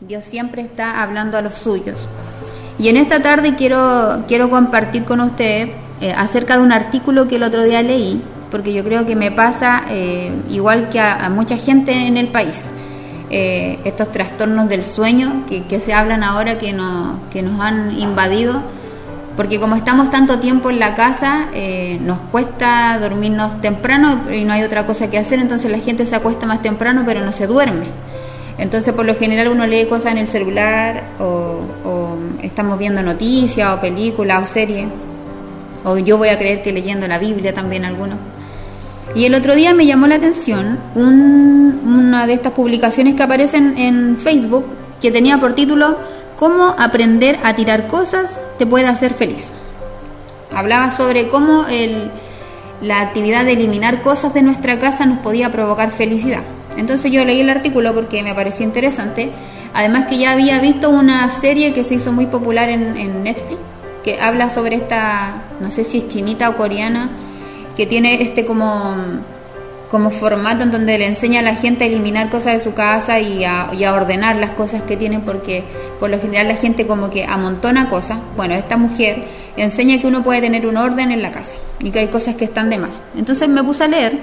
Dios siempre está hablando a los suyos. Y en esta tarde quiero, quiero compartir con ustedes eh, acerca de un artículo que el otro día leí, porque yo creo que me pasa eh, igual que a, mucha gente en el país. Eh, estos trastornos del sueño que, que, se hablan ahora que, no, que nos han invadido, porque como estamos tanto tiempo en la casa, nos cuesta dormirnos temprano y no hay otra cosa que hacer, entonces la gente se acuesta más temprano pero no se duerme. Entonces, por lo general, uno lee cosas en el celular o, estamos viendo noticias o películas o series. O yo voy a creer que leyendo la Biblia también algunos. Y el otro día me llamó la atención una de estas publicaciones que aparecen en Facebook que tenía por título Cómo aprender a tirar cosas te puede hacer feliz. Hablaba sobre cómo la actividad de eliminar cosas de nuestra casa nos podía provocar felicidad. Entonces yo leí el artículo porque me pareció interesante. Además que ya había visto una serie que se hizo muy popular en, Netflix, que habla sobre esta, no sé si es chinita o coreana, que tiene este como, como formato en donde le enseña a la gente a eliminar cosas de su casa y a, ordenar las cosas que tienen, porque por lo general la gente como que amontona cosas. Bueno, esta mujer enseña que uno puede tener un orden en la casa y que hay cosas que están de más. Entonces me puse a leer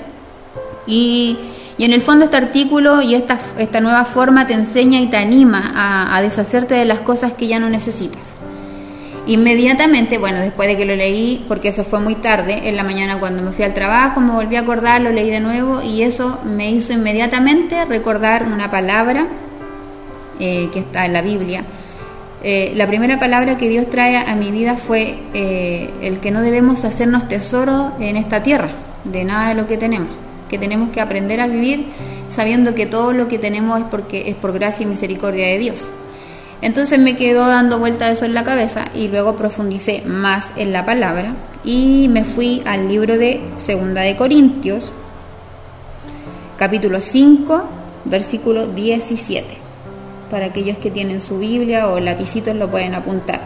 y y en el fondo este artículo y esta, esta nueva forma te enseña y te anima a, deshacerte de las cosas que ya no necesitas. Inmediatamente, bueno, después de que lo leí, porque eso fue muy tarde, en la mañana cuando me fui al trabajo, me volví a acordar, lo leí de nuevo y eso me hizo inmediatamente recordar una palabra eh, que está en la Biblia. Eh, la primera palabra que Dios trae a mi vida fue eh, el que no debemos hacernos tesoro en esta tierra, de nada de lo que tenemos que tenemos que aprender a vivir sabiendo que todo lo que tenemos es porque es por gracia y misericordia de Dios. Entonces me quedó dando vuelta eso en la cabeza y luego profundicé más en la palabra y me fui al libro de Segunda de Corintios, capítulo 5, versículo 17. Para aquellos que tienen su Biblia o lapicitos lo pueden apuntar.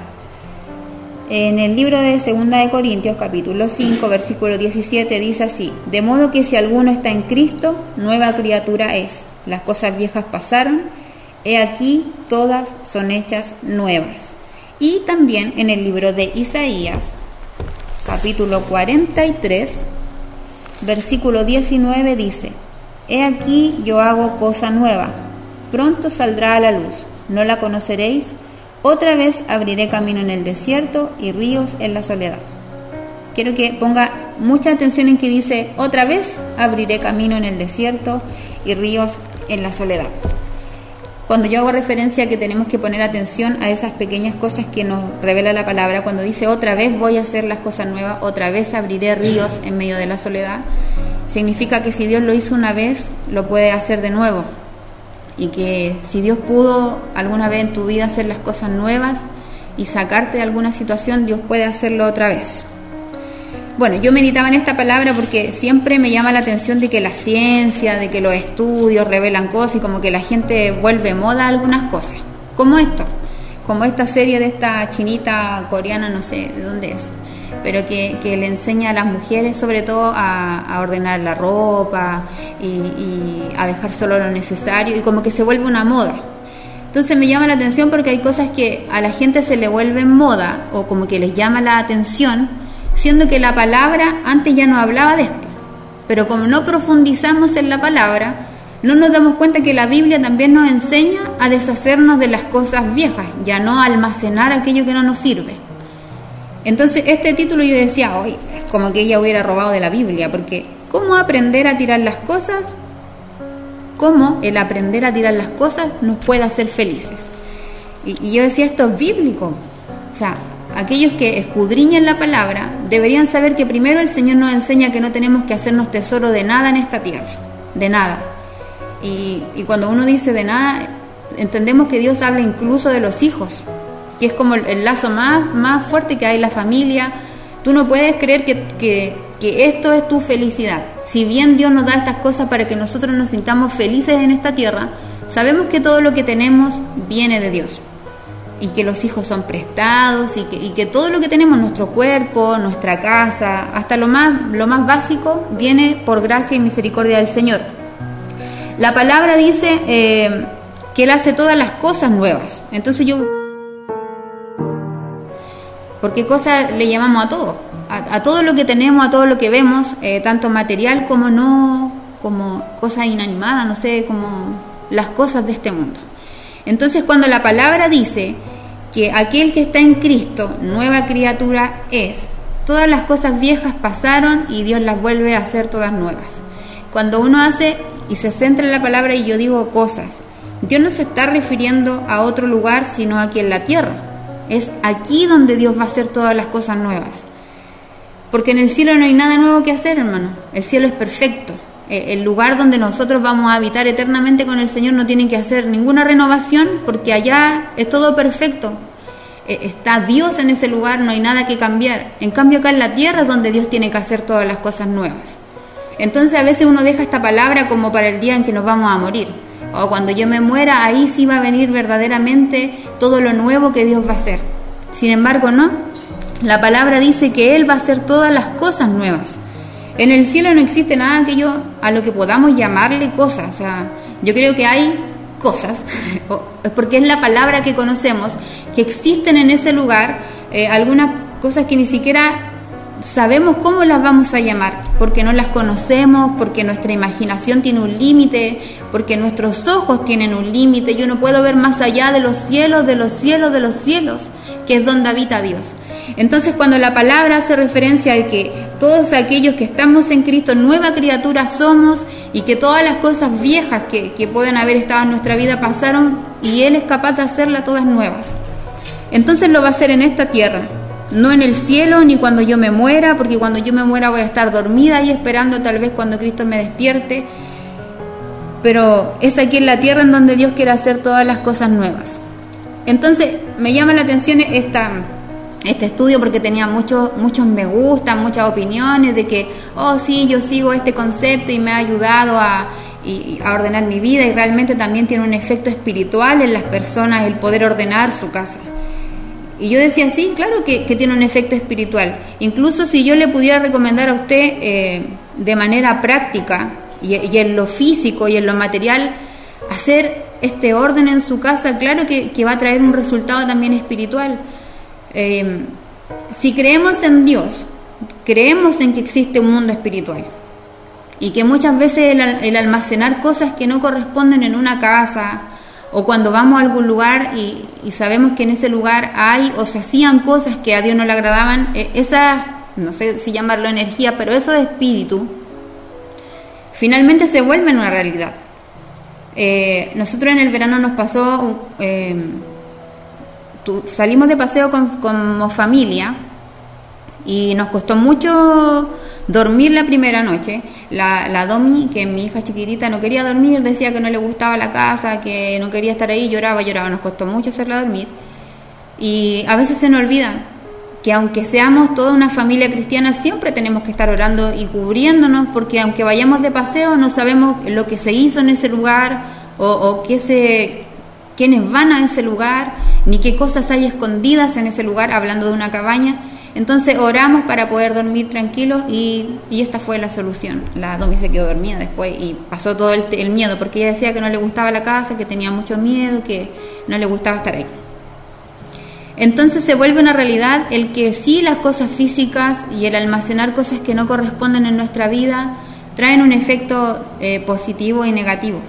En el libro de Segunda de Corintios, capítulo 5, versículo 17, dice así: De modo que si alguno está en Cristo, nueva criatura es. Las cosas viejas pasaron, he aquí todas son hechas nuevas. Y también en el libro de Isaías, capítulo 43, versículo 19 dice: He aquí yo hago cosa nueva, pronto saldrá a la luz, ¿no la conoceréis? Otra vez abriré camino en el desierto y ríos en la soledad. Quiero que ponga mucha atención en que dice, otra vez abriré camino en el desierto y ríos en la soledad. Cuando yo hago referencia a que tenemos que poner atención a esas pequeñas cosas que nos revela la palabra, cuando dice otra vez voy a hacer las cosas nuevas, otra vez abriré ríos en medio de la soledad, significa que si Dios lo hizo una vez, lo puede hacer de nuevo, y que si Dios pudo alguna vez en tu vida hacer las cosas nuevas y sacarte de alguna situación, Dios puede hacerlo otra vez. Bueno, yo meditaba en esta palabra porque siempre me llama la atención de que la ciencia, de que los estudios revelan cosas y como que la gente vuelve moda algunas cosas, como esto, como esta serie de esta chinita coreana, no sé de dónde es, pero que, le enseña a las mujeres sobre todo a, ordenar la ropa y, a dejar solo lo necesario y como que se vuelve una moda. Entonces me llama la atención porque hay cosas que a la gente se le vuelven moda o como que les llama la atención, siendo que la palabra antes ya no hablaba de esto. Pero como no profundizamos en la palabra, no nos damos cuenta que la Biblia también nos enseña a deshacernos de las cosas viejas, ya no almacenar aquello que no nos sirve. Entonces, este título yo decía, hoy es como que ella hubiera robado de la Biblia, porque ¿cómo aprender a tirar las cosas? ¿Cómo el aprender a tirar las cosas nos puede hacer felices? Y, yo decía, esto es bíblico. O sea, aquellos que escudriñan la palabra deberían saber que primero el Señor nos enseña que no tenemos que hacernos tesoro de nada en esta tierra, de nada. Y, y cuando uno dice de nada, entendemos que Dios habla incluso de los hijos que es como el, lazo más, más fuerte que hay la familia. Tú no puedes creer que, que, que esto es tu felicidad. Si bien Dios nos da estas cosas para que nosotros nos sintamos felices en esta tierra, sabemos que todo lo que tenemos viene de Dios y que los hijos son prestados y que, y que, todo lo que tenemos, nuestro cuerpo, nuestra casa, hasta lo más, lo más básico, viene por gracia y misericordia del Señor. La palabra dice, eh, que Él hace todas las cosas nuevas. Entonces yo... Porque cosas le llamamos a todo, a, todo lo que tenemos, a todo lo que vemos, eh, tanto material como no, como cosas inanimadas, no sé, como las cosas de este mundo. Entonces cuando la palabra dice que aquel que está en Cristo, nueva criatura es, todas las cosas viejas pasaron y Dios las vuelve a hacer todas nuevas. Cuando uno hace y se centra en la palabra y yo digo cosas, Dios no se está refiriendo a otro lugar sino aquí en la tierra. Es aquí donde Dios va a hacer todas las cosas nuevas. Porque en el cielo no hay nada nuevo que hacer, hermano. El cielo es perfecto. Eh, el lugar donde nosotros vamos a habitar eternamente con el Señor no tiene que hacer ninguna renovación porque allá es todo perfecto. Eh, está Dios en ese lugar, no hay nada que cambiar. En cambio acá en la tierra es donde Dios tiene que hacer todas las cosas nuevas. Entonces a veces uno deja esta palabra como para el día en que nos vamos a morir. O cuando yo me muera, ahí sí va a venir verdaderamente todo lo nuevo que Dios va a hacer. Sin embargo, no. La palabra dice que Él va a hacer todas las cosas nuevas. En el cielo no existe nada que yo, a lo que podamos llamarle cosas. O sea, yo creo que hay cosas, porque es la palabra que conocemos, que existen en ese lugar, eh, algunas cosas que ni siquiera sabemos cómo las vamos a llamar, porque no las conocemos, porque nuestra imaginación tiene un límite, porque nuestros ojos tienen un límite, yo no puedo ver más allá de los cielos, de los cielos, de los cielos, que es donde habita Dios. Entonces cuando la palabra hace referencia a que todos aquellos que estamos en Cristo, nueva criatura somos y que todas las cosas viejas que, que pueden haber estado en nuestra vida pasaron y Él es capaz de hacerlas todas nuevas. Entonces lo va a hacer en esta tierra, no en el cielo ni cuando yo me muera, porque cuando yo me muera voy a estar dormida y esperando tal vez cuando Cristo me despierte. Pero es aquí en la tierra en donde Dios quiere hacer todas las cosas nuevas. Entonces me llama la atención esta este estudio porque tenía muchos muchos me gusta, muchas opiniones de que, oh sí, yo sigo este concepto y me ha ayudado a, a ordenar mi vida y realmente también tiene un efecto espiritual en las personas el poder ordenar su casa. Y yo decía, sí, claro que, tiene un efecto espiritual. Incluso si yo le pudiera recomendar a usted eh, de manera práctica y, en lo físico y en lo material, hacer este orden en su casa, claro que, va a traer un resultado también espiritual eh, si creemos en Dios, creemos en que existe un mundo espiritual y que muchas veces el, almacenar cosas que no corresponden en una casa o cuando vamos a algún lugar y, sabemos que en ese lugar hay o se hacían cosas que a Dios no le agradaban, eh, esa, no sé si llamarlo energía, pero eso es espíritu, finalmente se vuelve una realidad. Eh, nosotros en el verano nos pasó salimos de paseo con, como familia y nos costó mucho dormir la primera noche. La, la Domi, que mi hija chiquitita no quería dormir, decía que no le gustaba la casa, que no quería estar ahí, lloraba, lloraba, nos costó mucho hacerla dormir. Y a veces se nos olvida que aunque seamos toda una familia cristiana, siempre tenemos que estar orando y cubriéndonos, porque aunque vayamos de paseo, no sabemos lo que se hizo en ese lugar o, o qué se quiénes van a ese lugar, ni qué cosas hay escondidas en ese lugar, hablando de una cabaña. Entonces oramos para poder dormir tranquilos y, esta fue la solución. La Domi se quedó dormida después y pasó todo el, el, miedo, porque ella decía que no le gustaba la casa, que tenía mucho miedo, que no le gustaba estar ahí. Entonces se vuelve una realidad el que sí las cosas físicas y el almacenar cosas que no corresponden en nuestra vida traen un efecto eh, positivo y negativo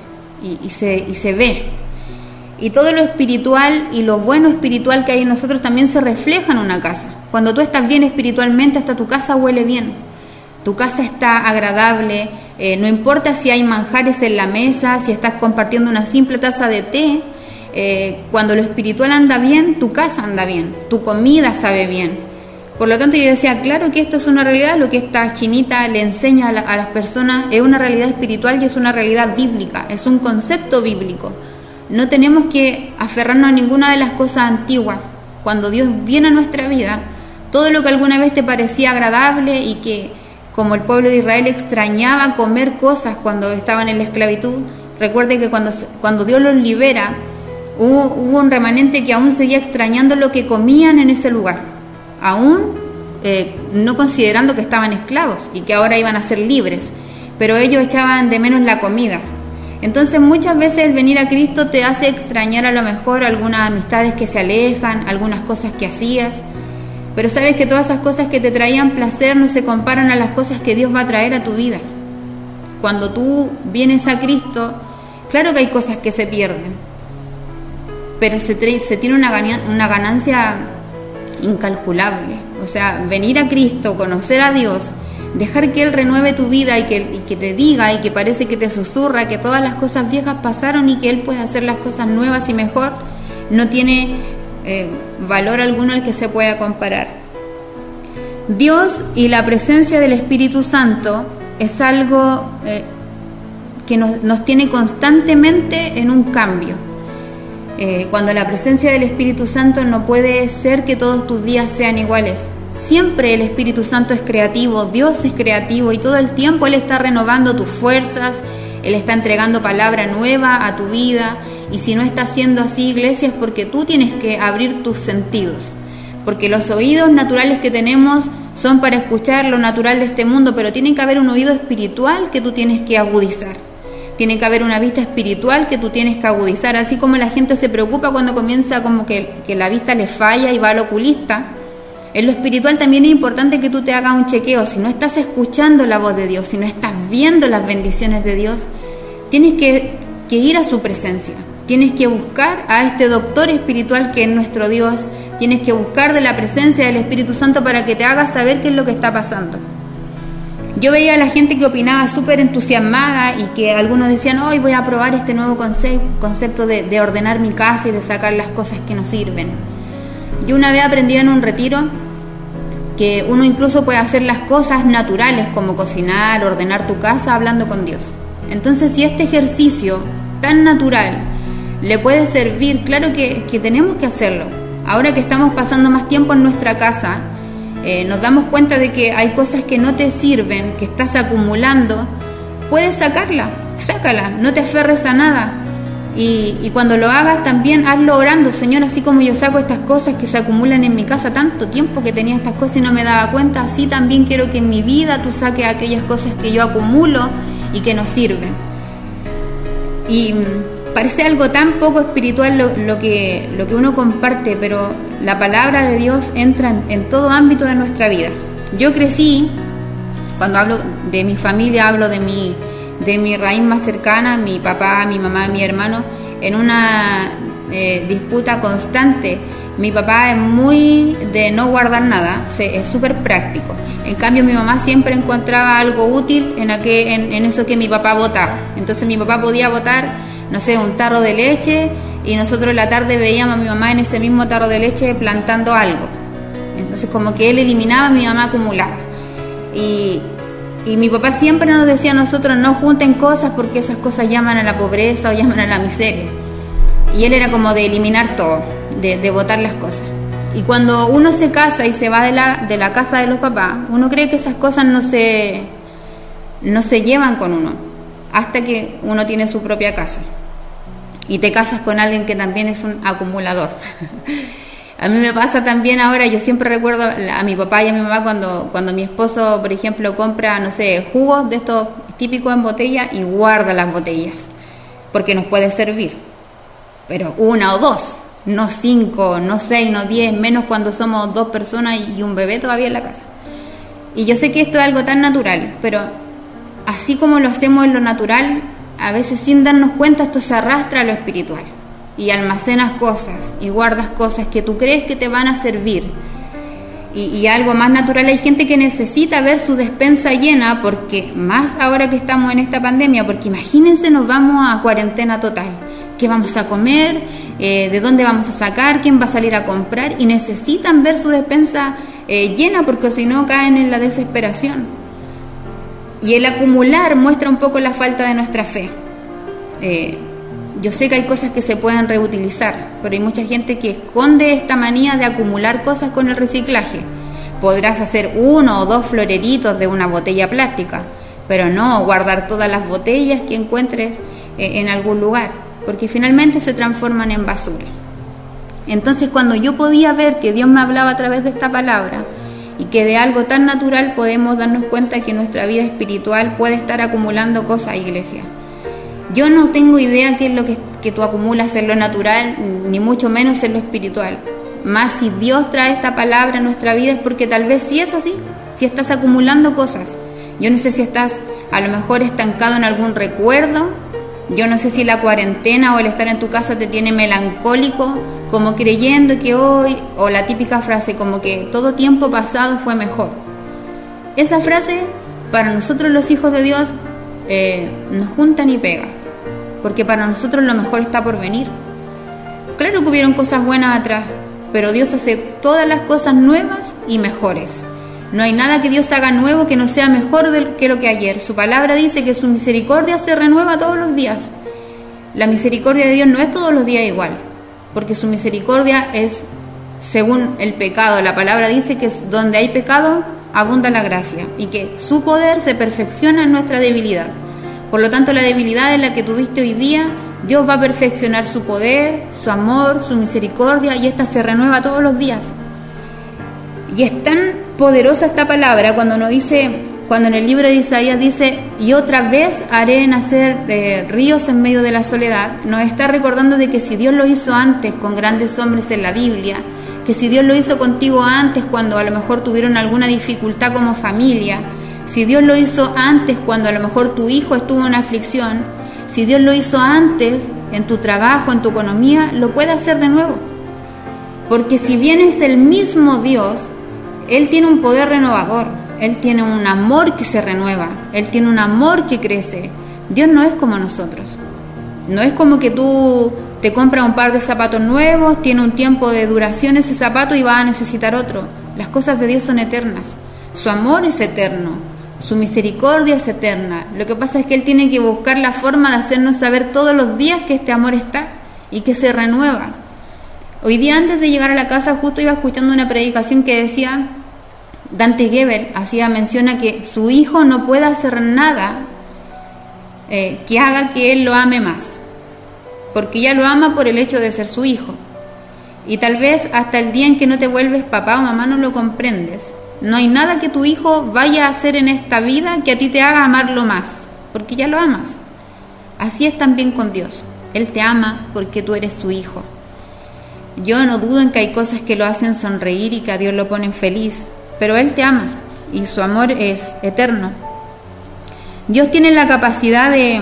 y, se, y se ve y todo lo espiritual y lo bueno espiritual que hay en nosotros también se refleja en una casa. Cuando tú estás bien espiritualmente, hasta tu casa huele bien. Tu casa está agradable, eh, no importa si hay manjares en la mesa, si estás compartiendo una simple taza de té, eh, cuando lo espiritual anda bien, tu casa anda bien, tu comida sabe bien. Por lo tanto, yo decía, claro que esto es una realidad, lo que esta chinita le enseña a las personas es una realidad espiritual y es una realidad bíblica, es un concepto bíblico. No tenemos que aferrarnos a ninguna de las cosas antiguas. Cuando Dios viene a nuestra vida, todo lo que alguna vez te parecía agradable y que como el pueblo de Israel extrañaba comer cosas cuando estaban en la esclavitud, recuerde que cuando, cuando Dios los libera, hubo, un remanente que aún seguía extrañando lo que comían en ese lugar, aún eh, no considerando que estaban esclavos y que ahora iban a ser libres, pero ellos echaban de menos la comida. Entonces muchas veces el venir a Cristo te hace extrañar a lo mejor algunas amistades que se alejan, algunas cosas que hacías, pero sabes que todas esas cosas que te traían placer no se comparan a las cosas que Dios va a traer a tu vida. Cuando tú vienes a Cristo, claro que hay cosas que se pierden, pero se, tiene una ganancia incalculable. O sea, venir a Cristo, conocer a Dios, dejar que Él renueve tu vida y que, te diga y que parece que te susurra que todas las cosas viejas pasaron y que Él puede hacer las cosas nuevas y mejor, no tiene eh, valor alguno al que se pueda comparar. Dios y la presencia del Espíritu Santo es algo eh, que nos, nos, tiene constantemente en un cambio. Eh, cuando la presencia del Espíritu Santo no puede ser que todos tus días sean iguales. Siempre el Espíritu Santo es creativo, Dios es creativo y todo el tiempo Él está renovando tus fuerzas, Él está entregando palabra nueva a tu vida, y si no está haciendo así, iglesia, es porque tú tienes que abrir tus sentidos. Porque los oídos naturales que tenemos son para escuchar lo natural de este mundo, pero tiene que haber un oído espiritual que tú tienes que agudizar. Tiene que haber una vista espiritual que tú tienes que agudizar. Así como la gente se preocupa cuando comienza como que, que la vista le falla y va al oculista. En lo espiritual también es importante que tú te hagas un chequeo. Si no estás escuchando la voz de Dios, si no estás viendo las bendiciones de Dios, tienes que, ir a su presencia. Tienes que buscar a este doctor espiritual que es nuestro Dios. Tienes que buscar de la presencia del Espíritu Santo para que te haga saber qué es lo que está pasando. Yo veía a la gente que opinaba súper entusiasmada y que algunos decían, hoy voy a probar este nuevo concepto de, de ordenar mi casa y de sacar las cosas que nos sirven. Yo una vez aprendí en un retiro que uno incluso puede hacer las cosas naturales como cocinar, ordenar tu casa hablando con Dios. Entonces si este ejercicio tan natural le puede servir, claro que, tenemos que hacerlo. Ahora que estamos pasando más tiempo en nuestra casa, eh, nos damos cuenta de que hay cosas que no te sirven, que estás acumulando, puedes sacarla, sácala, no te aferres a nada. Y, y, cuando lo hagas también hazlo orando, Señor, así como yo saco estas cosas que se acumulan en mi casa, tanto tiempo que tenía estas cosas y no me daba cuenta, así también quiero que en mi vida tú saques aquellas cosas que yo acumulo y que no sirven. Y parece algo tan poco espiritual lo, que, lo que uno comparte, pero la palabra de Dios entra en, todo ámbito de nuestra vida. Yo crecí, cuando hablo de mi familia, hablo de mi, de mi raíz más cercana, mi papá, mi mamá, mi hermano, en una eh, disputa constante. Mi papá es muy de no guardar nada, es súper práctico. En cambio, mi mamá siempre encontraba algo útil en, en, en eso que mi papá votaba. Entonces mi papá podía votar no sé, un tarro de leche y nosotros en la tarde veíamos a mi mamá en ese mismo tarro de leche plantando algo. Entonces como que él eliminaba, mi mamá acumulaba. Y, y mi papá siempre nos decía a nosotros no junten cosas porque esas cosas llaman a la pobreza o llaman a la miseria. Y él era como de eliminar todo, de, de botar las cosas. Y cuando uno se casa y se va de la, de la casa de los papás, uno cree que esas cosas no se, no se llevan con uno, hasta que uno tiene su propia casa y te casas con alguien que también es un acumulador. a mí me pasa también ahora, yo siempre recuerdo a mi papá y a mi mamá cuando, cuando mi esposo, por ejemplo, compra, no sé, jugos de estos típicos en botella y guarda las botellas, porque nos puede servir. Pero una o dos, no cinco, no seis, no diez, menos cuando somos dos personas y un bebé todavía en la casa. Y yo sé que esto es algo tan natural, pero así como lo hacemos en lo natural, a veces sin darnos cuenta esto se arrastra a lo espiritual y almacenas cosas y guardas cosas que tú crees que te van a servir. Y, algo más natural, hay gente que necesita ver su despensa llena porque más ahora que estamos en esta pandemia, porque imagínense nos vamos a cuarentena total. ¿Qué vamos a comer? Eh, ¿De dónde vamos a sacar? ¿Quién va a salir a comprar? Y necesitan ver su despensa eh, llena porque si no caen en la desesperación. Y el acumular muestra un poco la falta de nuestra fe. Eh, yo sé que hay cosas que se pueden reutilizar, pero hay mucha gente que esconde esta manía de acumular cosas con el reciclaje. Podrás hacer uno o dos floreritos de una botella plástica, pero no guardar todas las botellas que encuentres eh, en algún lugar, porque finalmente se transforman en basura. Entonces cuando yo podía ver que Dios me hablaba a través de esta palabra, y que de algo tan natural podemos darnos cuenta que nuestra vida espiritual puede estar acumulando cosas, iglesia. Yo no tengo idea qué es lo que, que tú acumulas en lo natural, ni mucho menos en lo espiritual. Más si Dios trae esta palabra a nuestra vida es porque tal vez sí es así, si estás acumulando cosas. Yo no sé si estás a lo mejor estancado en algún recuerdo, yo no sé si la cuarentena o el estar en tu casa te tiene melancólico, como creyendo que hoy, o la típica frase como que todo tiempo pasado fue mejor. Esa frase, para nosotros los hijos de Dios, eh, nos junta ni pega, porque para nosotros lo mejor está por venir. Claro que hubieron cosas buenas atrás, pero Dios hace todas las cosas nuevas y mejores. No hay nada que Dios haga nuevo que no sea mejor que lo que ayer. Su palabra dice que su misericordia se renueva todos los días. La misericordia de Dios no es todos los días igual, porque su misericordia es según el pecado. La palabra dice que donde hay pecado abunda la gracia y que su poder se perfecciona en nuestra debilidad. Por lo tanto, la debilidad en la que tuviste hoy día, Dios va a perfeccionar su poder, su amor, su misericordia y esta se renueva todos los días. Y es tan poderosa esta palabra cuando nos dice, cuando en el libro de Isaías dice, y otra vez haré nacer eh, ríos en medio de la soledad, nos está recordando de que si Dios lo hizo antes con grandes hombres en la Biblia, que si Dios lo hizo contigo antes cuando a lo mejor tuvieron alguna dificultad como familia, si Dios lo hizo antes cuando a lo mejor tu hijo estuvo en aflicción, si Dios lo hizo antes en tu trabajo, en tu economía, lo puede hacer de nuevo. Porque si bien es el mismo Dios, él tiene un poder renovador, Él tiene un amor que se renueva, Él tiene un amor que crece. Dios no es como nosotros. No es como que tú te compras un par de zapatos nuevos, tiene un tiempo de duración ese zapato y vas a necesitar otro. Las cosas de Dios son eternas. Su amor es eterno, su misericordia es eterna. Lo que pasa es que Él tiene que buscar la forma de hacernos saber todos los días que este amor está y que se renueva. Hoy día antes de llegar a la casa justo iba escuchando una predicación que decía, Dante Gebel hacía menciona que su hijo no puede hacer nada eh, que haga que él lo ame más, porque ya lo ama por el hecho de ser su hijo. Y tal vez hasta el día en que no te vuelves papá o mamá no lo comprendes. No hay nada que tu hijo vaya a hacer en esta vida que a ti te haga amarlo más, porque ya lo amas. Así es también con Dios. Él te ama porque tú eres su hijo. Yo no dudo en que hay cosas que lo hacen sonreír y que a Dios lo ponen feliz, pero Él te ama y su amor es eterno. Dios tiene la capacidad de,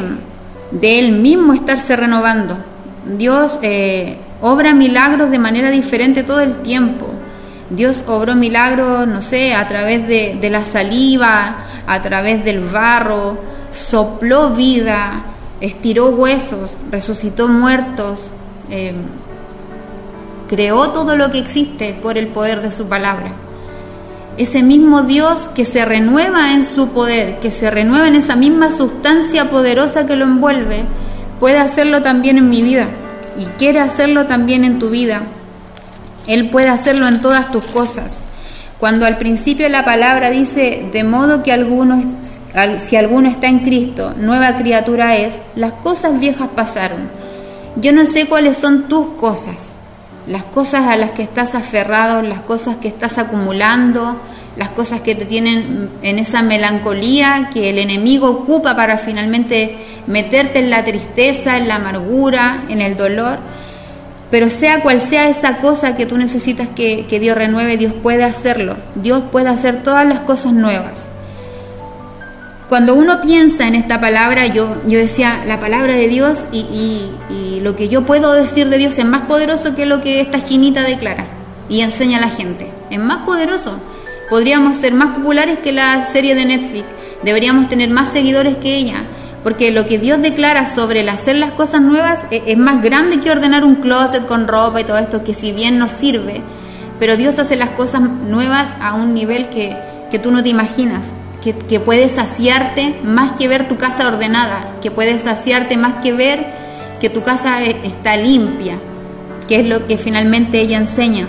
de Él mismo estarse renovando. Dios eh, obra milagros de manera diferente todo el tiempo. Dios obró milagros, no sé, a través de, de la saliva, a través del barro, sopló vida, estiró huesos, resucitó muertos. Eh, creó todo lo que existe por el poder de su palabra. Ese mismo Dios que se renueva en su poder, que se renueva en esa misma sustancia poderosa que lo envuelve, puede hacerlo también en mi vida y quiere hacerlo también en tu vida. Él puede hacerlo en todas tus cosas. Cuando al principio la palabra dice, de modo que alguno, si alguno está en Cristo, nueva criatura es, las cosas viejas pasaron. Yo no sé cuáles son tus cosas, las cosas a las que estás aferrado, las cosas que estás acumulando, las cosas que te tienen en esa melancolía que el enemigo ocupa para finalmente meterte en la tristeza, en la amargura, en el dolor. Pero sea cual sea esa cosa que tú necesitas que, Dios renueve, Dios puede hacerlo. Dios puede hacer todas las cosas nuevas. Cuando uno piensa en esta palabra, yo, yo decía, la palabra de Dios y, lo que yo puedo decir de Dios es más poderoso que lo que esta chinita declara y enseña a la gente. Es más poderoso. Podríamos ser más populares que la serie de Netflix. Deberíamos tener más seguidores que ella. Porque lo que Dios declara sobre el hacer las cosas nuevas es, es más grande que ordenar un closet con ropa y todo esto, que si bien nos sirve, pero Dios hace las cosas nuevas a un nivel que, que tú no te imaginas que, puedes saciarte más que ver tu casa ordenada, que puedes saciarte más que ver que tu casa e, está limpia, que es lo que finalmente ella enseña.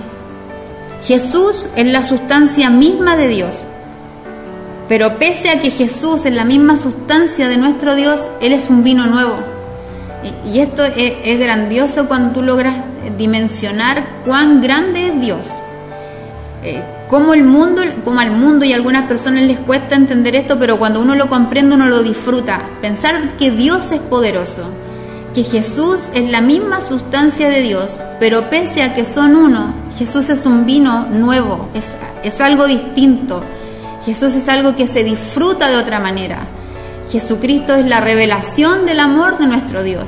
Jesús es la sustancia misma de Dios, pero pese a que Jesús es la misma sustancia de nuestro Dios, Él es un vino nuevo. Y, esto es, grandioso cuando tú logras dimensionar cuán grande es Dios. Eh, como el mundo, como al mundo y a algunas personas les cuesta entender esto, pero cuando uno lo comprende uno lo disfruta. Pensar que Dios es poderoso, que Jesús es la misma sustancia de Dios, pero pese a que son uno, Jesús es un vino nuevo, es, es algo distinto. Jesús es algo que se disfruta de otra manera. Jesucristo es la revelación del amor de nuestro Dios.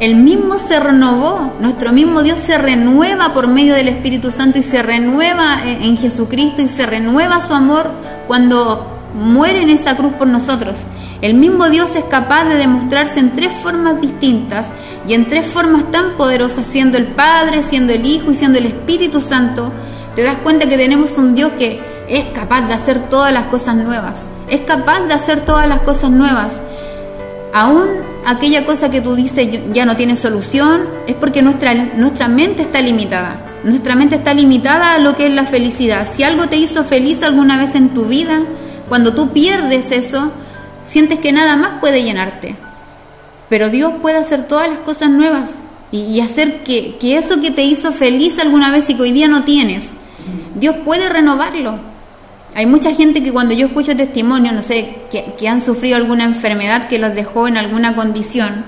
El mismo se renovó, nuestro mismo Dios se renueva por medio del Espíritu Santo y se renueva en Jesucristo y se renueva su amor cuando muere en esa cruz por nosotros. El mismo Dios es capaz de demostrarse en tres formas distintas y en tres formas tan poderosas, siendo el Padre, siendo el Hijo y siendo el Espíritu Santo. Te das cuenta que tenemos un Dios que es capaz de hacer todas las cosas nuevas. Es capaz de hacer todas las cosas nuevas. Aún aquella cosa que tú dices ya no tiene solución, es porque nuestra, nuestra mente está limitada. Nuestra mente está limitada a lo que es la felicidad. Si algo te hizo feliz alguna vez en tu vida, cuando tú pierdes eso, sientes que nada más puede llenarte. Pero Dios puede hacer todas las cosas nuevas y, hacer que, eso que te hizo feliz alguna vez y que hoy día no tienes, Dios puede renovarlo. Hay mucha gente que cuando yo escucho testimonio, no sé, que, que, han sufrido alguna enfermedad que los dejó en alguna condición,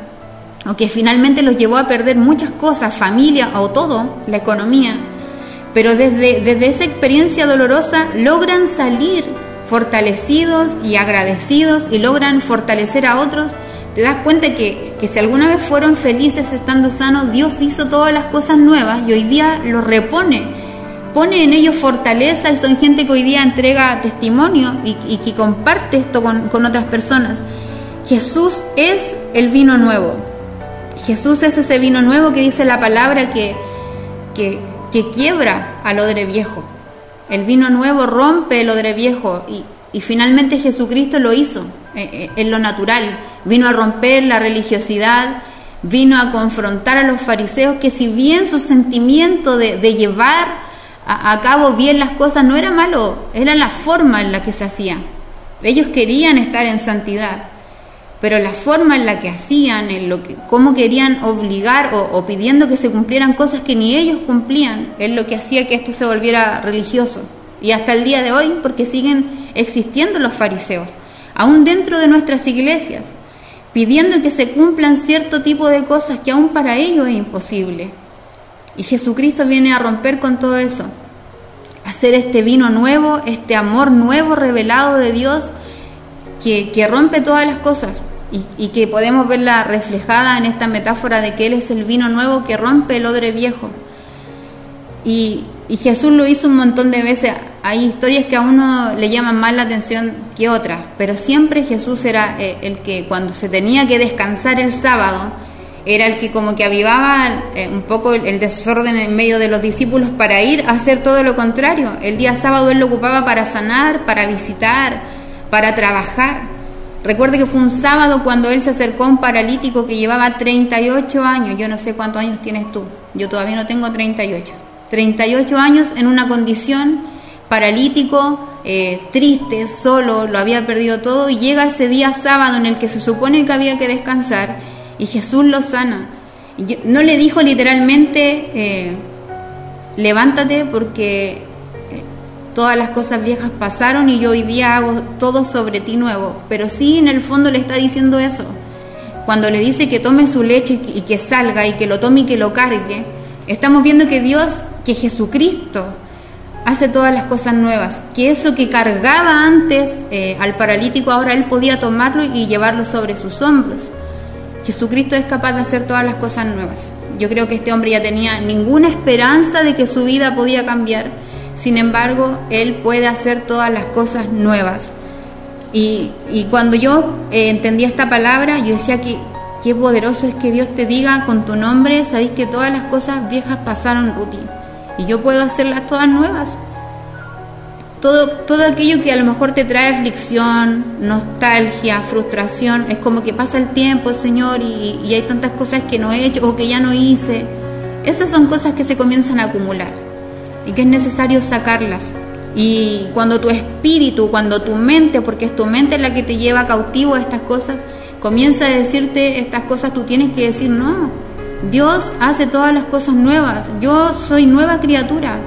o que finalmente los llevó a perder muchas cosas, familia o todo, la economía, pero desde, desde esa experiencia dolorosa logran salir fortalecidos y agradecidos y logran fortalecer a otros, te das cuenta que, que si alguna vez fueron felices estando sanos, Dios hizo todas las cosas nuevas y hoy día los repone. Pone en ellos fortaleza y son gente que hoy día entrega testimonio y, que comparte esto con, con otras personas. Jesús es el vino nuevo. Jesús es ese vino nuevo que dice la palabra que, que, que quiebra al odre viejo. El vino nuevo rompe el odre viejo y, finalmente Jesucristo lo hizo eh, eh, en lo natural. Vino a romper la religiosidad, vino a confrontar a los fariseos que si bien su sentimiento de, llevar a, cabo bien las cosas no era malo, era la forma en la que se hacía. Ellos querían estar en santidad pero la forma en la que hacían, en lo que, cómo querían obligar o, pidiendo que se cumplieran cosas que ni ellos cumplían, es lo que hacía que esto se volviera religioso. Y hasta el día de hoy, porque siguen existiendo los fariseos, aún dentro de nuestras iglesias, pidiendo que se cumplan cierto tipo de cosas que aún para ellos es imposible. Y Jesucristo viene a romper con todo eso, hacer este vino nuevo, este amor nuevo revelado de Dios que, que rompe todas las cosas y, que podemos verla reflejada en esta metáfora de que Él es el vino nuevo que rompe el odre viejo. Y, Jesús lo hizo un montón de veces. Hay historias que a uno le llaman más la atención que otras, pero siempre Jesús era eh, el que cuando se tenía que descansar el sábado, era el que como que avivaba eh, un poco el desorden en medio de los discípulos para ir a hacer todo lo contrario. El día sábado él lo ocupaba para sanar, para visitar, para trabajar. Recuerde que fue un sábado cuando él se acercó a un paralítico que llevaba 38 años. Yo no sé cuántos años tienes tú. Yo todavía no tengo 38. 38 años en una condición paralítico, eh, triste, solo, lo había perdido todo y llega ese día sábado en el que se supone que había que descansar y Jesús lo sana. No le dijo literalmente, eh, levántate porque todas las cosas viejas pasaron y yo hoy día hago todo sobre ti nuevo. Pero sí, en el fondo le está diciendo eso. Cuando le dice que tome su lecho y que salga y que lo tome y que lo cargue, estamos viendo que Dios, que Jesucristo, hace todas las cosas nuevas. Que eso que cargaba antes eh, al paralítico, ahora él podía tomarlo y llevarlo sobre sus hombros. Jesucristo es capaz de hacer todas las cosas nuevas. Yo creo que este hombre ya tenía ninguna esperanza de que su vida podía cambiar sin embargo, Él puede hacer todas las cosas nuevas. Y, cuando yo eh, entendía esta palabra, yo decía que qué poderoso es que Dios te diga con tu nombre, sabéis que todas las cosas viejas pasaron, Ruti, y yo puedo hacerlas todas nuevas. Todo, todo aquello que a lo mejor te trae aflicción, nostalgia, frustración, es como que pasa el tiempo, Señor, y, y hay tantas cosas que no he hecho o que ya no hice. Esas son cosas que se comienzan a acumular y que es necesario sacarlas. Y cuando tu espíritu, cuando tu mente, porque es tu mente la que te lleva cautivo a estas cosas, comienza a decirte estas cosas, tú tienes que decir, no, Dios hace todas las cosas nuevas, yo soy nueva criatura.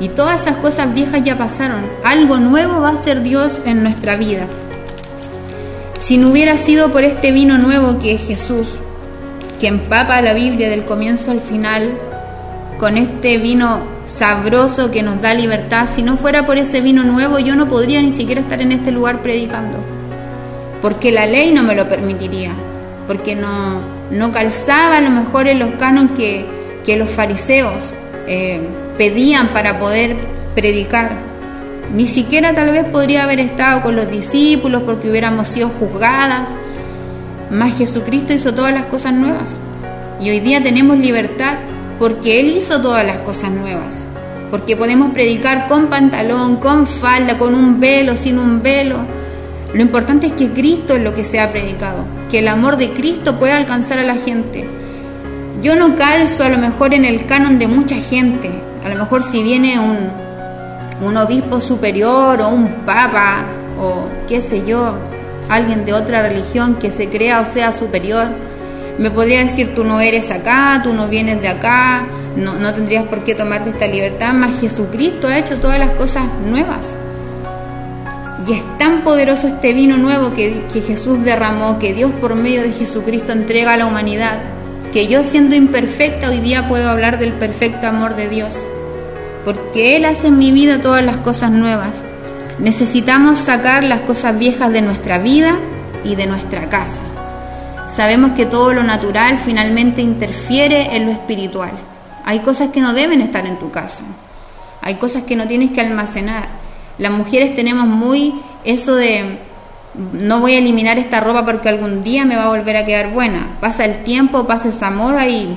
Y todas esas cosas viejas ya pasaron. Algo nuevo va a ser Dios en nuestra vida. Si no hubiera sido por este vino nuevo que es Jesús, que empapa la Biblia del comienzo al final, con este vino sabroso que nos da libertad, si no fuera por ese vino nuevo, yo no podría ni siquiera estar en este lugar predicando. Porque la ley no me lo permitiría, porque no, no calzaba a lo mejor en los que, que los fariseos eh, pedían para poder predicar. Ni siquiera tal vez podría haber estado con los discípulos porque hubiéramos sido juzgadas. Mas Jesucristo hizo todas las cosas nuevas. Y hoy día tenemos libertad porque Él hizo todas las cosas nuevas. Porque podemos predicar con pantalón, con falda, con un velo, sin un velo. Lo importante es que Cristo es lo que se ha predicado, que el amor de Cristo pueda alcanzar a la gente. Yo no calzo a lo mejor en el canon de mucha gente. A lo mejor si viene un, un obispo superior o un papa o qué sé yo, alguien de otra religión que se crea o sea superior, me podría decir tú no eres acá, tú no vienes de acá, no, no tendrías por qué tomarte esta libertad, mas Jesucristo ha hecho todas las cosas nuevas. Y es tan poderoso este vino nuevo que, que Jesús derramó, que Dios por medio de Jesucristo entrega a la humanidad, que yo siendo imperfecta hoy día puedo hablar del perfecto amor de Dios, porque Él hace en mi vida todas las cosas nuevas. Necesitamos sacar las cosas viejas de nuestra vida y de nuestra casa. Sabemos que todo lo natural finalmente interfiere en lo espiritual. Hay cosas que no deben estar en tu casa. Hay cosas que no tienes que almacenar. Las mujeres tenemos muy eso de no voy a eliminar esta ropa porque algún día me va a volver a quedar buena. Pasa el tiempo, pasa esa moda y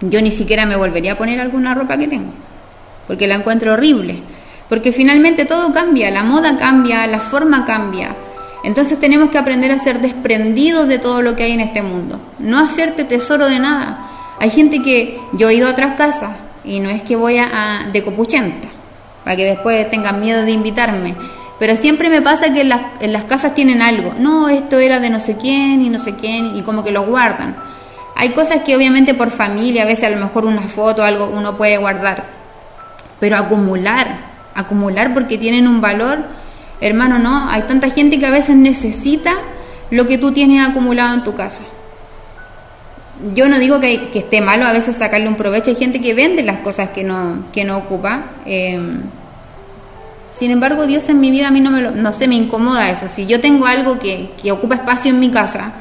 yo ni siquiera me volvería a poner alguna ropa que tengo, porque la encuentro horrible. Porque finalmente todo cambia, la moda cambia, la forma cambia. Entonces tenemos que aprender a ser desprendidos de todo lo que hay en este mundo, no hacerte tesoro de nada. Hay gente que yo he ido a otras casas y no es que voy a, de copuchenta, para que después tengan miedo de invitarme, pero siempre me pasa que en las, en las casas tienen algo, no, esto era de no sé quién y no sé quién, y como que lo guardan. Hay cosas que obviamente por familia, a veces a lo mejor una foto algo uno puede guardar, pero acumular, acumular porque tienen un valor, Hermano, no, hay tanta gente que a veces necesita lo que tú tienes acumulado en tu casa. Yo no digo que, esté malo a veces sacarle un provecho, hay gente que vende las cosas que no, que no ocupa. Em, sin embargo, Dios en mi vida a mí no, me lo, no sé, me incomoda eso. Si yo tengo algo que, que ocupa espacio en mi casa,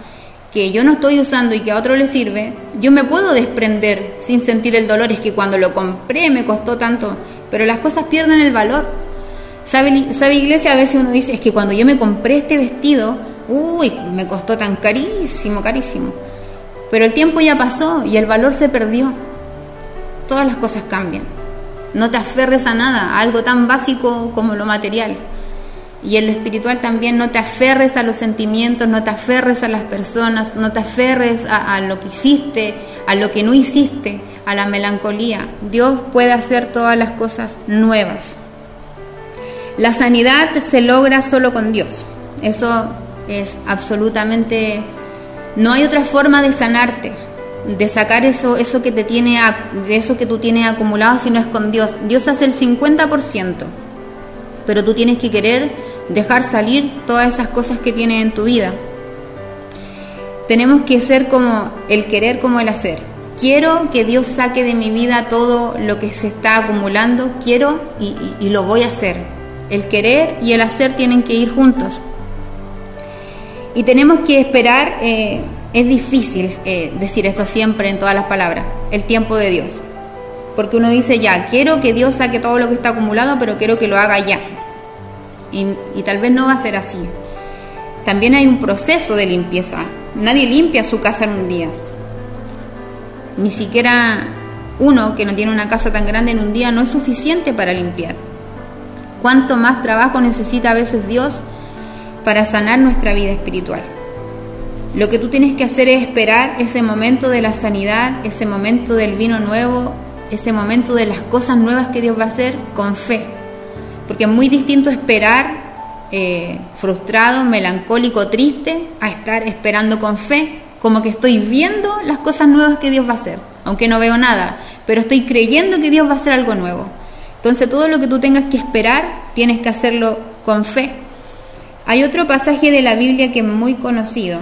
que yo no estoy usando y que a otro le sirve, yo me puedo desprender sin sentir el dolor. Es que cuando lo compré me costó tanto, pero las cosas pierden el valor. ¿Sabe, ¿Sabe iglesia? A veces uno dice, es que cuando yo me compré este vestido, uy, me costó tan carísimo, carísimo. Pero el tiempo ya pasó y el valor se perdió. Todas las cosas cambian. No te aferres a nada, a algo tan básico como lo material. Y en lo espiritual también no te aferres a los sentimientos, no te aferres a las personas, no te aferres a, a, lo que hiciste, a lo que no hiciste, a la melancolía. Dios puede hacer todas las cosas nuevas. La sanidad se logra solo con Dios. Eso es absolutamente... No hay otra forma de sanarte, de sacar eso, eso que te tiene, de eso que tú tienes acumulado, si no es con Dios. Dios hace el 50%, pero tú tienes que querer dejar salir todas esas cosas que tienes en tu vida. Tenemos que ser como el querer como el hacer. Quiero que Dios saque de mi vida todo lo que se está acumulando, quiero y, lo voy a hacer el querer y el hacer tienen que ir juntos. Y tenemos que esperar, eh, es difícil eh, decir esto siempre en todas las palabras, el tiempo de Dios. Porque uno dice ya, quiero que Dios saque todo lo que está acumulado, pero quiero que lo haga ya. Y, y tal vez no va a ser así. También hay un proceso de limpieza. Nadie limpia su casa en un día. Ni siquiera uno que no tiene una casa tan grande en un día no es suficiente para limpiar cuánto más trabajo necesita a veces Dios para sanar nuestra vida espiritual. Lo que tú tienes que hacer es esperar ese momento de la sanidad, ese momento del vino nuevo, ese momento de las cosas nuevas que Dios va a hacer con fe. Porque es muy distinto esperar eh, frustrado, melancólico, triste, a estar esperando con fe, como que estoy viendo las cosas nuevas que Dios va a hacer, aunque no veo nada, pero estoy creyendo que Dios va a hacer algo nuevo Entonces todo lo que tú tengas que esperar, tienes que hacerlo con fe. Hay otro pasaje de la Biblia que es muy conocido,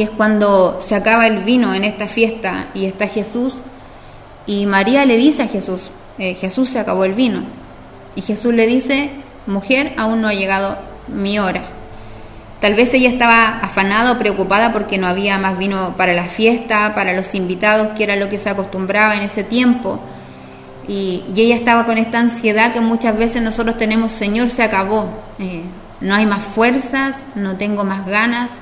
que es cuando se acaba el vino en esta fiesta y está Jesús y María le dice a Jesús, eh, Jesús se acabó el vino. Y Jesús le dice, mujer, aún no ha llegado mi hora. Tal vez ella estaba afanada o preocupada porque no había más vino para la fiesta, para los invitados, que era lo que se acostumbraba en ese tiempo. Y, ella estaba con esta ansiedad que muchas veces nosotros tenemos, Señor, se acabó, eh, no hay más fuerzas, no tengo más ganas,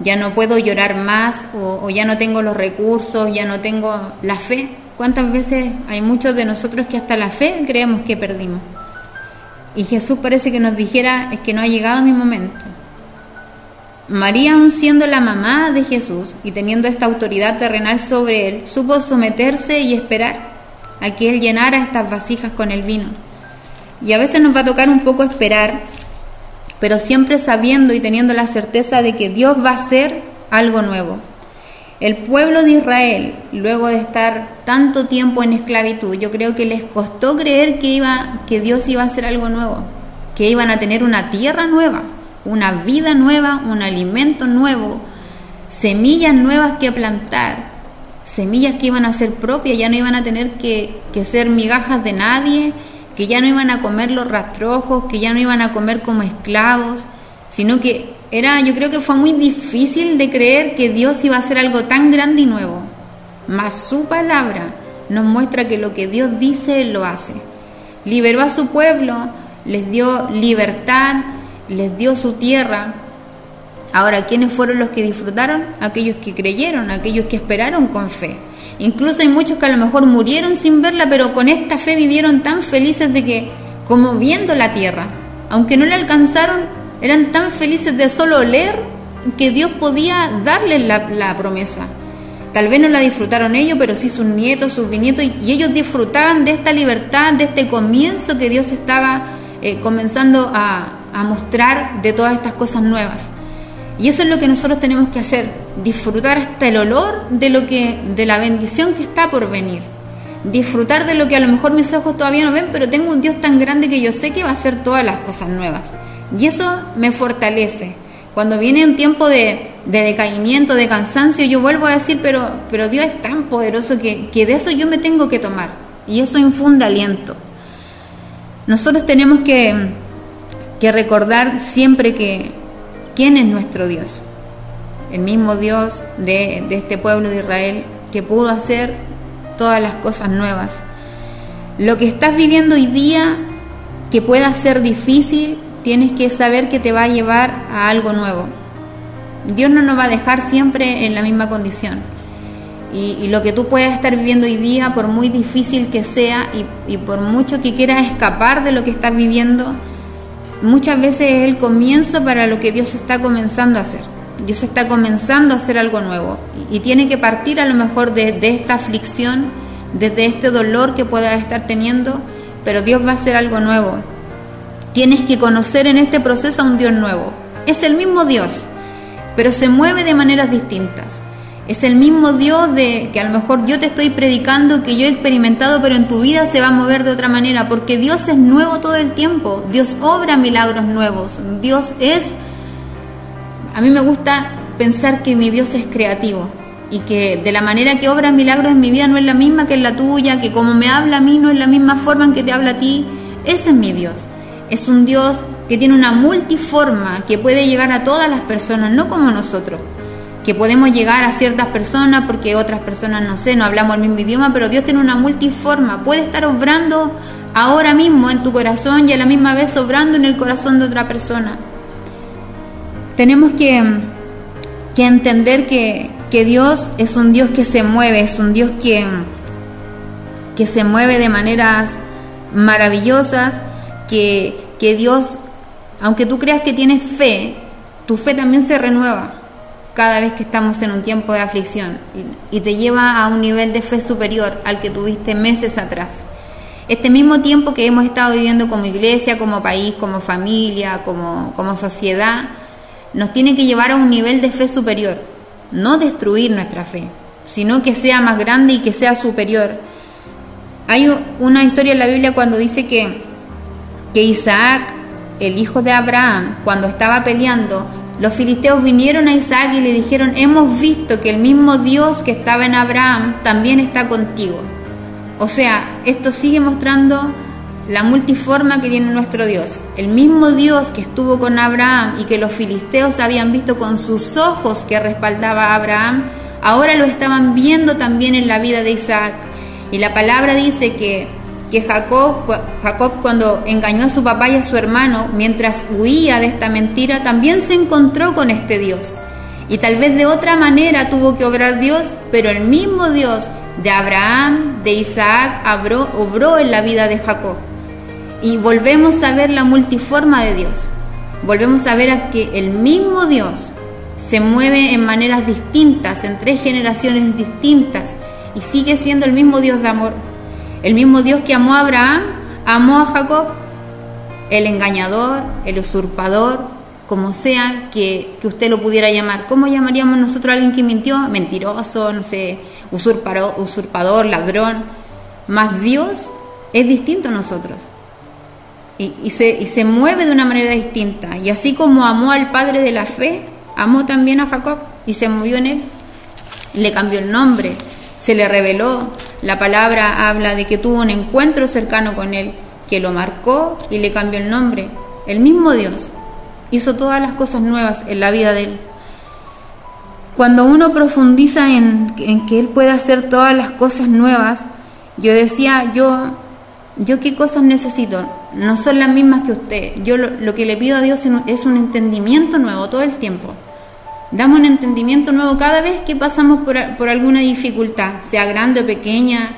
ya no puedo llorar más o, ya no tengo los recursos, ya no tengo la fe. ¿Cuántas veces hay muchos de nosotros que hasta la fe creemos que perdimos? Y Jesús parece que nos dijera, es que no ha llegado mi momento. María, aun siendo la mamá de Jesús y teniendo esta autoridad terrenal sobre él, supo someterse y esperar a que él llenara estas vasijas con el vino. Y a veces nos va a tocar un poco esperar, pero siempre sabiendo y teniendo la certeza de que Dios va a hacer algo nuevo. El pueblo de Israel, luego de estar tanto tiempo en esclavitud, yo creo que les costó creer que, iba, que Dios iba a hacer algo nuevo, que iban a tener una tierra nueva, una vida nueva, un alimento nuevo, semillas nuevas que plantar, semillas que iban a ser propias, ya no iban a tener que, que ser migajas de nadie, que ya no iban a comer los rastrojos, que ya no iban a comer como esclavos, sino que era, yo creo que fue muy difícil de creer que Dios iba a hacer algo tan grande y nuevo. Mas su palabra nos muestra que lo que Dios dice, lo hace. Liberó a su pueblo, les dio libertad, les dio su tierra. Ahora, ¿quiénes fueron los que disfrutaron? Aquellos que creyeron, aquellos que esperaron con fe. Incluso hay muchos que a lo mejor murieron sin verla, pero con esta fe vivieron tan felices de que, como viendo la tierra, aunque no la alcanzaron, eran tan felices de solo leer que Dios podía darles la, promesa. Tal vez no la disfrutaron ellos, pero sí sus nietos, sus bisnietos, y ellos disfrutaban de esta libertad, de este comienzo que Dios estaba eh, comenzando a, a mostrar de todas estas cosas nuevas. Y eso es lo que nosotros tenemos que hacer, disfrutar hasta el olor de lo que de la bendición que está por venir. Disfrutar de lo que a lo mejor mis ojos todavía no ven, pero tengo un Dios tan grande que yo sé que va a hacer todas las cosas nuevas. Y eso me fortalece. Cuando viene un tiempo de, decaimiento, de cansancio, yo vuelvo a decir, pero, pero Dios es tan poderoso que, que de eso yo me tengo que tomar. Y eso infunde aliento. Nosotros tenemos que, que recordar siempre que quién es nuestro Dios. El mismo Dios de, este pueblo de Israel que pudo hacer todas las cosas nuevas. Lo que estás viviendo hoy día, que pueda ser difícil, tienes que saber que te va a llevar a algo nuevo. Dios no nos va a dejar siempre en la misma condición. Y, lo que tú puedas estar viviendo hoy día, por muy difícil que sea y, y por mucho que quieras escapar de lo que estás viviendo, muchas veces es el comienzo para lo que Dios está comenzando a hacer. Dios está comenzando a hacer algo nuevo y, tiene que partir a lo mejor de, esta aflicción, desde este dolor que puedas estar teniendo, pero Dios va a hacer algo nuevo. Tienes que conocer en este proceso a un Dios nuevo. Es el mismo Dios, pero se mueve de maneras distintas. Es el mismo Dios de que a lo mejor yo te estoy predicando, que yo he experimentado, pero en tu vida se va a mover de otra manera, porque Dios es nuevo todo el tiempo. Dios obra milagros nuevos. Dios es... A mí me gusta pensar que mi Dios es creativo y que de la manera que obra milagros en mi vida no es la misma que en la tuya, que como me habla a mí no es la misma forma en que te habla a ti. Ese es mi Dios. Es un Dios que tiene una multiforma que puede llegar a todas las personas, no como nosotros, que podemos llegar a ciertas personas porque otras personas, no sé, no hablamos el mismo idioma, pero Dios tiene una multiforma, puede estar obrando ahora mismo en tu corazón y a la misma vez obrando en el corazón de otra persona. Tenemos que, que entender que, que Dios es un Dios que se mueve, es un Dios que, que se mueve de maneras maravillosas que, Dios, aunque tú creas que tienes fe, tu fe también se renueva cada vez que estamos en un tiempo de aflicción y te lleva a un nivel de fe superior al que tuviste meses atrás. Este mismo tiempo que hemos estado viviendo como iglesia, como país, como familia, como, como sociedad, nos tiene que llevar a un nivel de fe superior, no destruir nuestra fe, sino que sea más grande y que sea superior. Hay una historia en la Biblia cuando dice que, que Isaac, el hijo de Abraham, cuando estaba peleando, los filisteos vinieron a Isaac y le dijeron, hemos visto que el mismo Dios que estaba en Abraham también está contigo. O sea, esto sigue mostrando la multiforma que tiene nuestro Dios. El mismo Dios que estuvo con Abraham y que los filisteos habían visto con sus ojos que respaldaba a Abraham, ahora lo estaban viendo también en la vida de Isaac. Y la palabra dice que que Jacob, Jacob cuando engañó a su papá y a su hermano, mientras huía de esta mentira, también se encontró con este Dios. Y tal vez de otra manera tuvo que obrar Dios, pero el mismo Dios de Abraham, de Isaac, obró, obró en la vida de Jacob. Y volvemos a ver la multiforma de Dios. Volvemos a ver a que el mismo Dios se mueve en maneras distintas, en tres generaciones distintas, y sigue siendo el mismo Dios de amor. El mismo Dios que amó a Abraham, amó a Jacob, el engañador, el usurpador, como sea que, usted lo pudiera llamar. ¿Cómo llamaríamos nosotros a alguien que mintió? Mentiroso, no sé, usurpador, usurpador ladrón. Más Dios es distinto a nosotros. Y, se, y se mueve de una manera distinta. Y así como amó al padre de la fe, amó también a Jacob y se movió en él. Le cambió el nombre, se le reveló. La palabra habla de que tuvo un encuentro cercano con él, que lo marcó y le cambió el nombre. El mismo Dios hizo todas las cosas nuevas en la vida de él. Cuando uno profundiza en, que él puede hacer todas las cosas nuevas, yo decía, yo, yo qué cosas necesito, no son las mismas que usted. Yo lo, lo que le pido a Dios es un entendimiento nuevo todo el tiempo. Damos un entendimiento nuevo cada vez que pasamos por, alguna dificultad, sea grande o pequeña,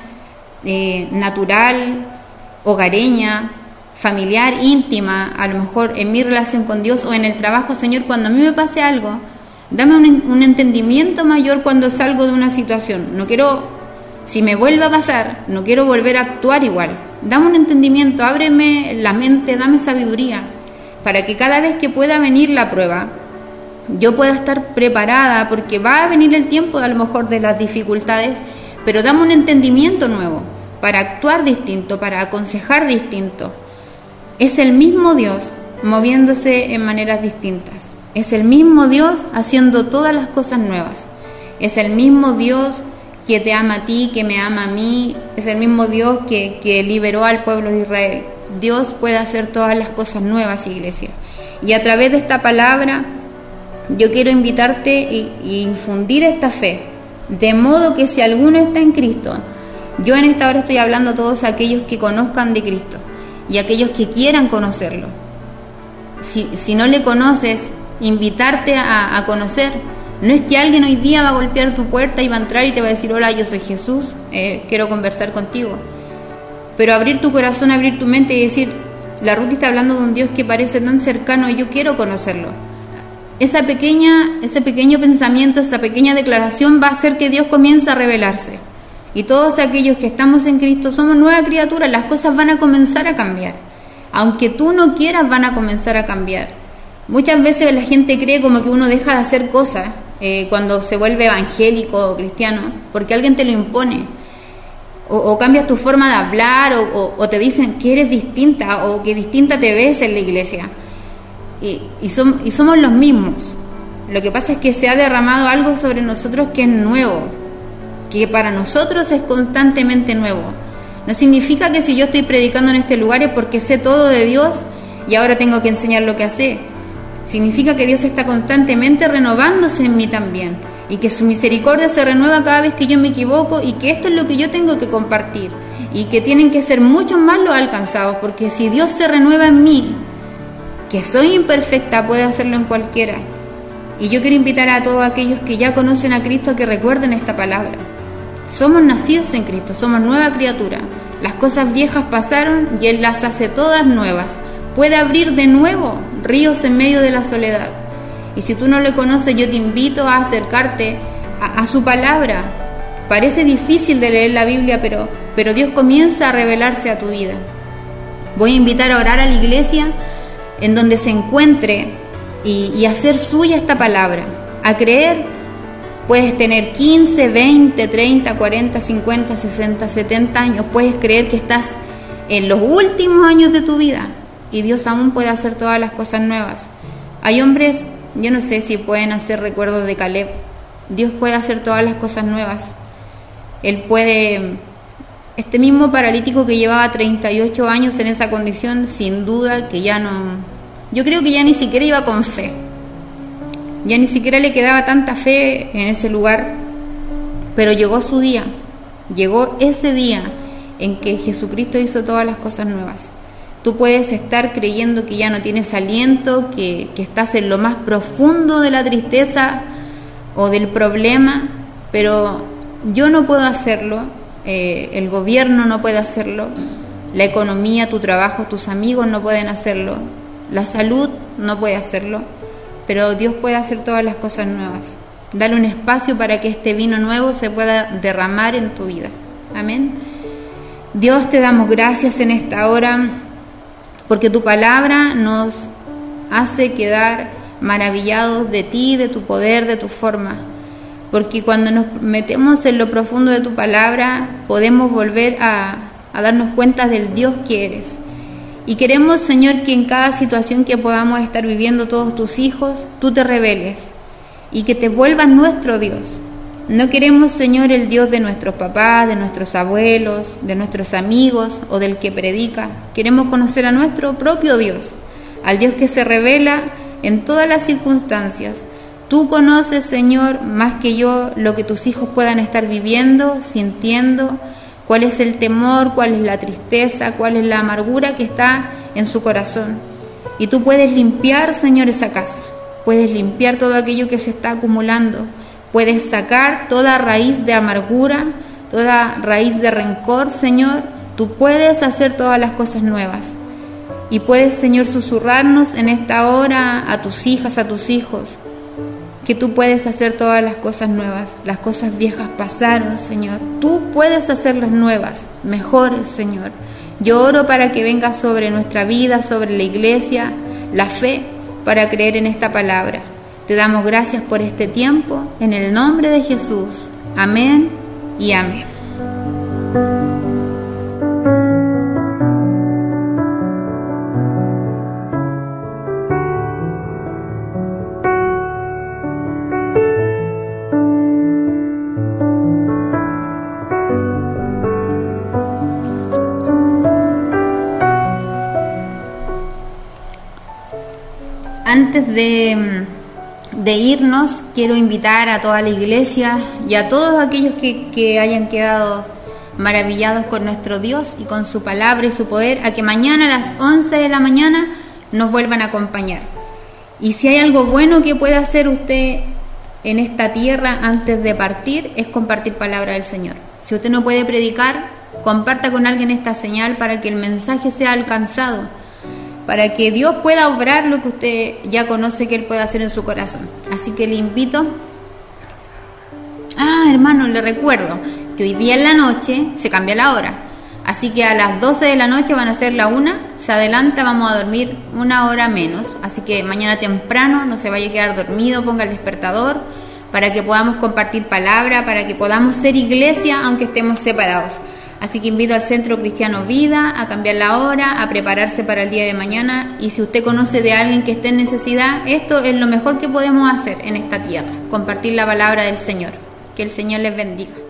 eh, natural, hogareña, familiar, íntima, a lo mejor en mi relación con Dios o en el trabajo, Señor, cuando a mí me pase algo, dame un, un entendimiento mayor cuando salgo de una situación. No quiero, si me vuelve a pasar, no quiero volver a actuar igual. Dame un entendimiento, ábreme la mente, dame sabiduría, para que cada vez que pueda venir la prueba, yo pueda estar preparada porque va a venir el tiempo a lo mejor de las dificultades, pero dame un entendimiento nuevo para actuar distinto, para aconsejar distinto. Es el mismo Dios moviéndose en maneras distintas. Es el mismo Dios haciendo todas las cosas nuevas. Es el mismo Dios que te ama a ti, que me ama a mí. Es el mismo Dios que, que liberó al pueblo de Israel. Dios puede hacer todas las cosas nuevas, iglesia. Y a través de esta palabra yo quiero invitarte y, infundir esta fe, de modo que si alguno está en Cristo, yo en esta hora estoy hablando a todos aquellos que conozcan de Cristo y aquellos que quieran conocerlo. Si, no le conoces, invitarte a, conocer. No es que alguien hoy día va a golpear tu puerta y va a entrar y te va a decir, hola, yo soy Jesús, eh, quiero conversar contigo. Pero abrir tu corazón, abrir tu mente y decir, la Ruth está hablando de un Dios que parece tan cercano yo quiero conocerlo esa pequeña, ese pequeño pensamiento, esa pequeña declaración va a hacer que Dios comience a revelarse. Y todos aquellos que estamos en Cristo somos nueva criatura, las cosas van a comenzar a cambiar. Aunque tú no quieras, van a comenzar a cambiar. Muchas veces la gente cree como que uno deja de hacer cosas eh, cuando se vuelve evangélico o cristiano, porque alguien te lo impone. O, cambias tu forma de hablar, o, o te dicen que eres distinta, o que distinta te ves en la iglesia y, somos los mismos. Lo que pasa es que se ha derramado algo sobre nosotros que es nuevo, que para nosotros es constantemente nuevo. No significa que si yo estoy predicando en este lugar es porque sé todo de Dios y ahora tengo que enseñar lo que hace. Significa que Dios está constantemente renovándose en mí también y que su misericordia se renueva cada vez que yo me equivoco y que esto es lo que yo tengo que compartir y que tienen que ser muchos más los alcanzados porque si Dios se renueva en mí que soy imperfecta puede hacerlo en cualquiera. Y yo quiero invitar a todos aquellos que ya conocen a Cristo a que recuerden esta palabra. Somos nacidos en Cristo, somos nueva criatura. Las cosas viejas pasaron y Él las hace todas nuevas. Puede abrir de nuevo ríos en medio de la soledad. Y si tú no le conoces, yo te invito a acercarte a, su palabra. Parece difícil de leer la Biblia, pero, pero Dios comienza a revelarse a tu vida. Voy a invitar a orar a la iglesia en donde se encuentre y, hacer suya esta palabra, a creer Puedes tener 15, 20, 30, 40, 50, 60, 70 años. Puedes creer que estás en los últimos años de tu vida y Dios aún puede hacer todas las cosas nuevas. Hay hombres, yo no sé si pueden hacer recuerdos de Caleb. Dios puede hacer todas las cosas nuevas. Él puede, este mismo paralítico que llevaba 38 años en esa condición, sin duda que ya no, yo creo que ya ni siquiera iba con fe. Ya ni siquiera le quedaba tanta fe en ese lugar. Pero llegó su día, llegó ese día en que Jesucristo hizo todas las cosas nuevas. Tú puedes estar creyendo que ya no tienes aliento, que, estás en lo más profundo de la tristeza o del problema, pero yo no puedo hacerlo, eh, el gobierno no puede hacerlo, la economía, tu trabajo, tus amigos no pueden hacerlo, la salud no puede hacerlo, pero Dios puede hacer todas las cosas nuevas. Dale un espacio para que este vino nuevo se pueda derramar en tu vida. Amén. Dios te damos gracias en esta hora porque tu palabra nos hace quedar maravillados de ti, de tu poder, de tu forma. Porque cuando nos metemos en lo profundo de tu palabra podemos volver a, a darnos cuenta del Dios que eres y queremos, Señor, que en cada situación que podamos estar viviendo todos tus hijos, tú te reveles y que te vuelvas nuestro Dios. No queremos, Señor, el Dios de nuestros papás, de nuestros abuelos, de nuestros amigos o del que predica. Queremos conocer a nuestro propio Dios, al Dios que se revela en todas las circunstancias. Tú conoces, Señor, más que yo lo que tus hijos puedan estar viviendo, sintiendo, cuál es el temor, cuál es la tristeza, cuál es la amargura que está en su corazón. Y tú puedes limpiar, Señor, esa casa, puedes limpiar todo aquello que se está acumulando, puedes sacar toda raíz de amargura, toda raíz de rencor, Señor, tú puedes hacer todas las cosas nuevas. Y puedes, Señor, susurrarnos en esta hora a tus hijas, a tus hijos, que tú puedes hacer todas las cosas nuevas. Las cosas viejas pasaron, Señor. Tú puedes hacerlas nuevas, mejores, Señor. Yo oro para que venga sobre nuestra vida, sobre la iglesia, la fe para creer en esta palabra. Te damos gracias por este tiempo, en el nombre de Jesús. Amén y amén. Antes de, irnos, quiero invitar a toda la iglesia y a todos aquellos que, hayan quedado maravillados con nuestro Dios y con su palabra y su poder, a que mañana a las 11 de la mañana nos vuelvan a acompañar. Y si hay algo bueno que pueda hacer usted en esta tierra antes de partir, es compartir palabra del Señor. Si usted no puede predicar, comparta con alguien esta señal para que el mensaje sea alcanzado para que Dios pueda obrar lo que usted ya conoce que Él puede hacer en su corazón. Así que le invito. Ah, hermano, le recuerdo que hoy día en la noche se cambia la hora. Así que a las 12 de la noche van a ser la una, se adelanta, vamos a dormir una hora menos. Así que mañana temprano no se vaya a quedar dormido, ponga el despertador para que podamos compartir palabra, para que podamos ser iglesia aunque estemos separados. Así que invito al Centro Cristiano Vida a cambiar la hora, a prepararse para el día de mañana y si usted conoce de alguien que esté en necesidad, esto es lo mejor que podemos hacer en esta tierra, compartir la palabra del Señor. Que el Señor les bendiga.